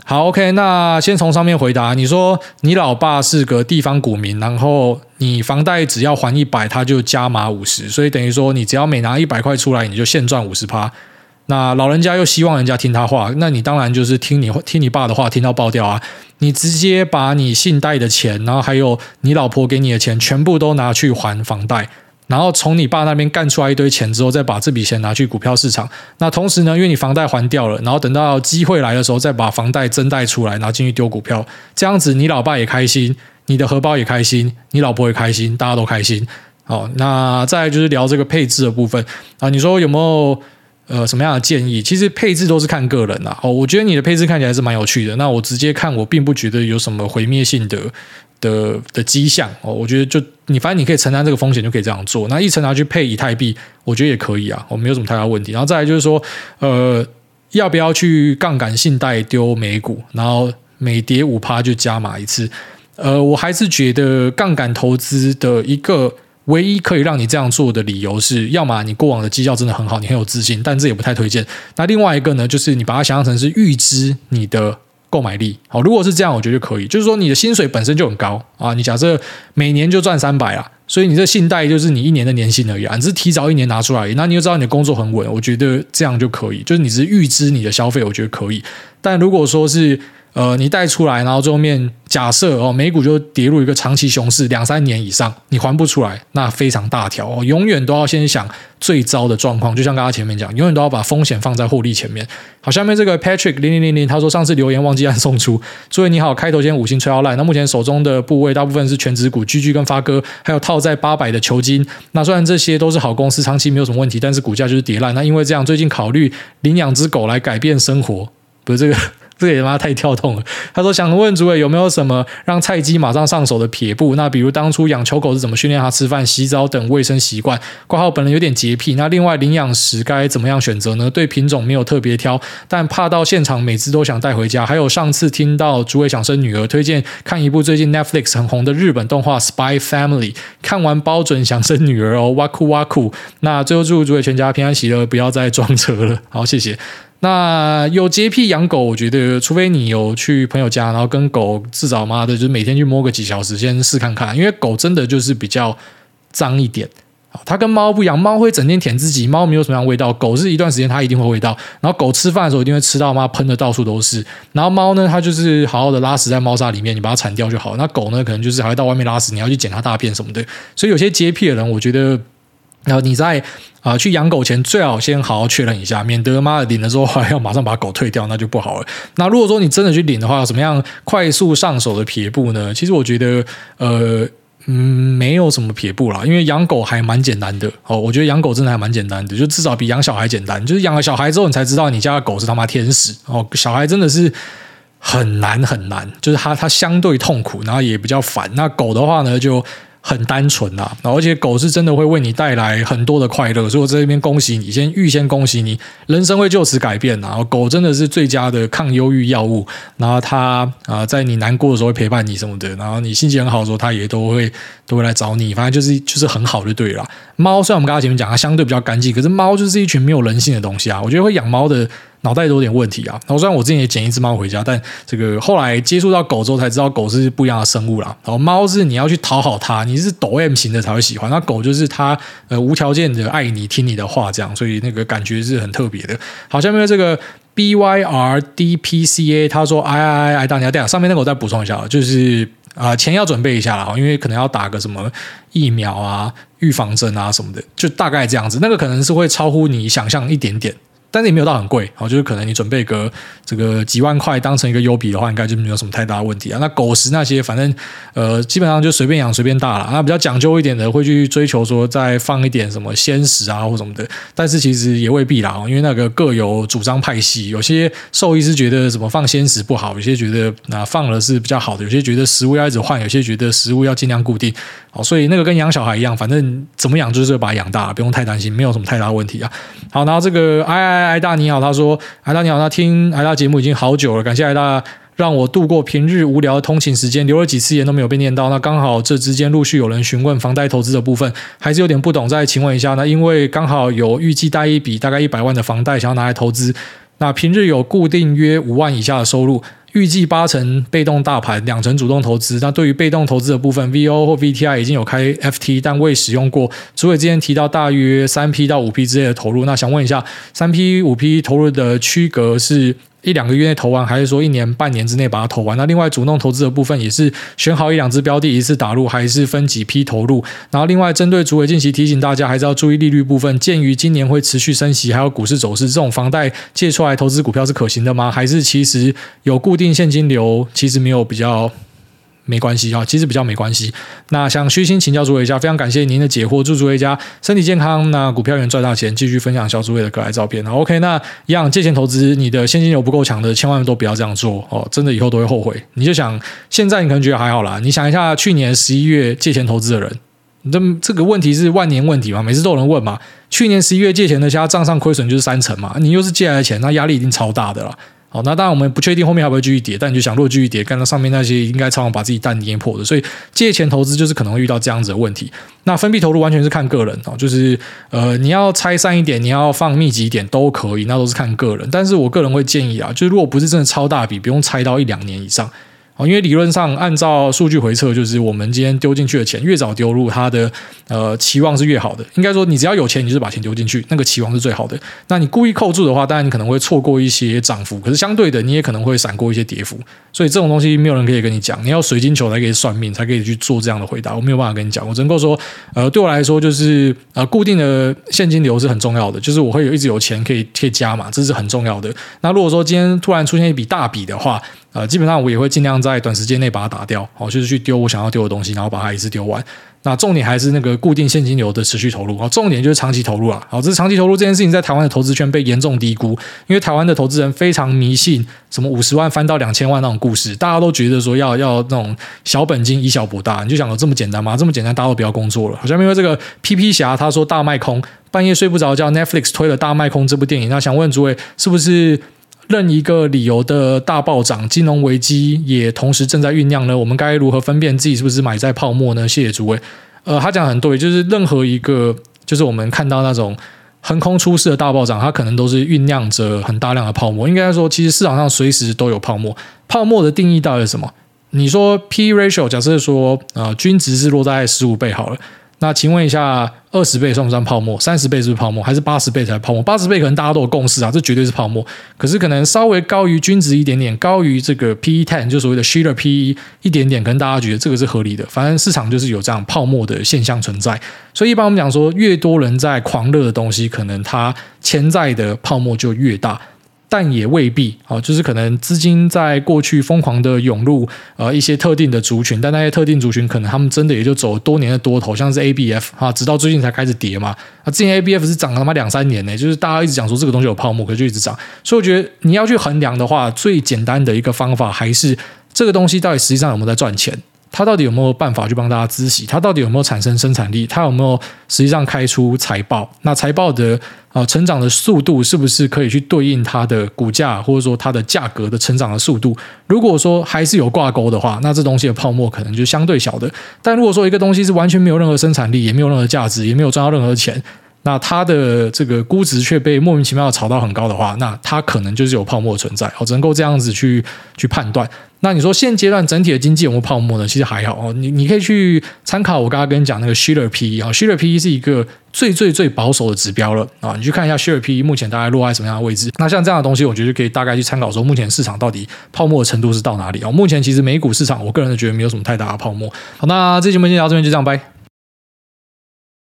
好，OK，那先从上面回答。你说你老爸是个地方股民，然后你房贷只要还一百，他就加码五十，所以等于说你只要每拿一百块出来，你就现赚五十趴。那老人家又希望人家听他话，那你当然就是听你听你爸的话，听到爆掉啊！你直接把你信贷的钱，然后还有你老婆给你的钱，全部都拿去还房贷。然后从你爸那边干出来一堆钱之后，再把这笔钱拿去股票市场。那同时呢，因为你房贷还掉了，然后等到机会来的时候，再把房贷增贷出来，然后进去丢股票。这样子，你老爸也开心，你的荷包也开心，你老婆也开心，大家都开心。好，那再来就是聊这个配置的部分啊。你说有没有呃什么样的建议？其实配置都是看个人啦。哦，我觉得你的配置看起来是蛮有趣的。那我直接看，我并不觉得有什么毁灭性的。的的迹象哦，我觉得就你反正你可以承担这个风险，就可以这样做。那一层拿去配以太币，我觉得也可以啊，我没有什么太大问题。然后再来就是说，呃，要不要去杠杆信贷丢美股，然后每跌五趴就加码一次？呃，我还是觉得杠杆投资的一个唯一可以让你这样做的理由是，要么你过往的绩效真的很好，你很有自信，但这也不太推荐。那另外一个呢，就是你把它想象成是预支你的。购买力。好，如果是这样，我觉得就可以。就是说，你的薪水本身就很高啊，你假设每年就赚三百啊，所以你这信贷就是你一年的年薪而已啊，你是提早一年拿出来，那你就知道你的工作很稳。我觉得这样就可以，就是你只是预支你的消费，我觉得可以。但如果说是呃，你贷出来，然后最后面假设哦，美股就跌入一个长期熊市，两三年以上你还不出来，那非常大条哦，永远都要先想最糟的状况。就像刚刚前面讲，永远都要把风险放在获利前面。好，下面这个 Patrick 零零零零他说上次留言忘记按送出，诸位你好，开头先五星吹到烂。那目前手中的部位大部分是权值股，GG 跟发哥，还有套在八百的球金。那虽然这些都是好公司，长期没有什么问题，但是股价就是跌烂。那因为这样，最近考虑领养只狗来改变生活，不是这个。这也他妈太跳动了。他说想问主委有没有什么让菜鸡马上上手的撇步？那比如当初养球狗是怎么训练它吃饭、洗澡等卫生习惯？挂号本人有点洁癖。那另外领养时该怎么样选择呢？对品种没有特别挑，但怕到现场每只都想带回家。还有上次听到主委想生女儿，推荐看一部最近 Netflix 很红的日本动画《Spy Family》，看完包准想生女儿哦，哇酷哇酷。那最后祝主委全家平安喜乐，不要再撞车了。好，谢谢。那有洁癖养狗，我觉得除非你有去朋友家，然后跟狗至少妈的，就是每天去摸个几小时，先试看看。因为狗真的就是比较脏一点，它跟猫不一样，猫会整天舔自己，猫没有什么样味道，狗是一段时间它一定会味道。然后狗吃饭的时候一定会吃到妈喷的到处都是。然后猫呢，它就是好好的拉屎在猫砂里面，你把它铲掉就好。那狗呢，可能就是还会到外面拉屎，你要去捡它大便什么的。所以有些洁癖的人，我觉得。然后你在啊、去养狗前，最好先好好确认一下，免得妈的领了之后还要马上把狗退掉，那就不好了。那如果说你真的去领的话，有什么样快速上手的撇步呢？其实我觉得，呃，嗯，没有什么撇步啦，因为养狗还蛮简单的哦。我觉得养狗真的还蛮简单的，就至少比养小孩简单。就是养了小孩之后，你才知道你家的狗是他妈天使哦。小孩真的是很难很难，就是它它相对痛苦，然后也比较烦。那狗的话呢，就。很单纯呐，而且狗是真的会为你带来很多的快乐，所以我在这边恭喜你，先预先恭喜你，人生会就此改变。然后狗真的是最佳的抗忧郁药物，然后它啊，在你难过的时候会陪伴你什么的，然后你心情很好的时候，它也都会都会来找你，反正就是就是很好就对了。猫虽然我们刚才前面讲它相对比较干净，可是猫就是一群没有人性的东西啊，我觉得会养猫的。脑袋都有点问题啊！然后虽然我之前也捡一只猫回家，但这个后来接触到狗之后才知道，狗是不一样的生物啦。然后猫是你要去讨好它，你是抖 M 型的才会喜欢。那狗就是它呃无条件的爱你，听你的话这样，所以那个感觉是很特别的。好，下面这个 B Y R D P C A 他说：“哎哎哎哎，大家这样，上面那个我再补充一下，就是啊、钱要准备一下啦，因为可能要打个什么疫苗啊、预防针啊什么的，就大概这样子。那个可能是会超乎你想象一点点。”但是也没有到很贵，好，就是可能你准备个这个几万块当成一个优比的话，应该就没有什么太大问题啊。那狗食那些，反正呃，基本上就随便养随便大了。那比较讲究一点的，会去追求说再放一点什么鲜食啊或什么的。但是其实也未必啦，因为那个各有主张派系，有些兽医师觉得什么放鲜食不好，有些觉得那放了是比较好的，有些觉得食物要一直换，有些觉得食物要尽量固定。好，所以那个跟养小孩一样，反正怎么养就是把它养大，不用太担心，没有什么太大问题啊。好，然后这个哎哎。艾大你好，他说：“艾大你好，他听艾大节目已经好久了，感谢艾大让我度过平日无聊的通勤时间，留了几次言都没有被念到。那刚好这之间陆续有人询问房贷投资的部分，还是有点不懂，再请问一下。那因为刚好有预计贷一笔大概一百万的房贷，想要拿来投资，那平日有固定约五万以下的收入。”预计八成被动大盘，两成主动投资。那对于被动投资的部分，VO 或 VTI 已经有开 FT，但未使用过。除了之前提到大约三 P 到五 P 之类的投入，那想问一下，三 P 五 P 投入的区隔是？一两个月内投完，还是说一年半年之内把它投完？那另外主动投资的部分也是选好一两只标的，一次打入，还是分几批投入？然后另外针对主委近期提醒大家，还是要注意利率部分。鉴于今年会持续升息，还有股市走势，这种房贷借出来投资股票是可行的吗？还是其实有固定现金流，其实没有比较？没关系啊，其实比较没关系。那想虚心请教诸位一下，非常感谢您的解惑，祝诸位家身体健康。那股票员赚大钱，继续分享小诸位的可爱照片。OK，那一样借钱投资，你的现金流不够强的，千万都不要这样做哦，真的以后都会后悔。你就想现在你可能觉得还好啦，你想一下去年十一月借钱投资的人，你这这个问题是万年问题嘛，每次都有人问嘛。去年十一月借钱的，现在账上亏损就是三成嘛，你又是借来的钱，那压力一定超大的啦。好，那当然我们不确定后面还会不会继续跌，但你就想，如果继续跌，看到上面那些应该常常把自己蛋捏破的，所以借钱投资就是可能会遇到这样子的问题。那分批投入完全是看个人哦，就是呃你要拆散一点，你要放密集一点都可以，那都是看个人。但是我个人会建议啊，就是如果不是真的超大笔，不用拆到一两年以上。因为理论上，按照数据回测，就是我们今天丢进去的钱越早丢入，它的呃期望是越好的。应该说，你只要有钱，你就是把钱丢进去，那个期望是最好的。那你故意扣住的话，当然你可能会错过一些涨幅，可是相对的，你也可能会闪过一些跌幅。所以这种东西没有人可以跟你讲，你要水晶球才可以算命，才可以去做这样的回答。我没有办法跟你讲，我只能够说，呃，对我来说，就是呃固定的现金流是很重要的，就是我会有一直有钱可以可以加嘛，这是很重要的。那如果说今天突然出现一笔大笔的话，呃，基本上我也会尽量在短时间内把它打掉，好，就是去丢我想要丢的东西，然后把它一次丢完。那重点还是那个固定现金流的持续投入，好，重点就是长期投入啊，好，这是长期投入这件事情在台湾的投资圈被严重低估，因为台湾的投资人非常迷信什么五十万翻到两千万那种故事，大家都觉得说要要那种小本金以小博大，你就想有这么简单吗？这么简单，大家都不要工作了。好像因为这个 PP 侠他说大卖空，半夜睡不着觉，Netflix 推了大卖空这部电影，那想问诸位是不是？任一个理由的大暴涨，金融危机也同时正在酝酿呢。我们该如何分辨自己是不是买在泡沫呢？谢谢诸位。呃，他讲很对，就是任何一个，就是我们看到那种横空出世的大暴涨，它可能都是酝酿着很大量的泡沫。应该说，其实市场上随时都有泡沫。泡沫的定义到底是什么？你说 P ratio，假设说，呃，均值是落在十五倍好了。那请问一下，二十倍算不算泡沫？三十倍是不是泡沫？还是八十倍才泡沫？八十倍可能大家都有共识啊，这绝对是泡沫。可是可能稍微高于均值一点点，高于这个 PE ten 就所谓的 s h e e r PE 一点点，可能大家觉得这个是合理的。反正市场就是有这样泡沫的现象存在。所以一般我们讲说，越多人在狂热的东西，可能它潜在的泡沫就越大。但也未必啊，就是可能资金在过去疯狂的涌入呃一些特定的族群，但那些特定族群可能他们真的也就走多年的多头，像是 ABF 啊，直到最近才开始跌嘛。啊，之前 ABF 是涨了他妈两三年呢，就是大家一直讲说这个东西有泡沫，可就一直涨。所以我觉得你要去衡量的话，最简单的一个方法还是这个东西到底实际上有没有在赚钱。它到底有没有办法去帮大家孳息？它到底有没有产生生产力？它有没有实际上开出财报？那财报的啊、成长的速度是不是可以去对应它的股价或者说它的价格的成长的速度？如果说还是有挂钩的话，那这东西的泡沫可能就相对小的。但如果说一个东西是完全没有任何生产力，也没有任何价值，也没有赚到任何钱，那它的这个估值却被莫名其妙的炒到很高的话，那它可能就是有泡沫存在。我只能够这样子去去判断。那你说现阶段整体的经济有没有泡沫呢？其实还好哦，你你可以去参考我刚刚跟你讲那个 Shiller PE 啊，Shiller PE 是一个最最最保守的指标了啊，你去看一下 Shiller PE 目前大概落在什么样的位置。那像这样的东西，我觉得可以大概去参考说，目前市场到底泡沫的程度是到哪里啊？目前其实美股市场，我个人觉得没有什么太大的泡沫。好，那这期节目就到这边，就这样，拜。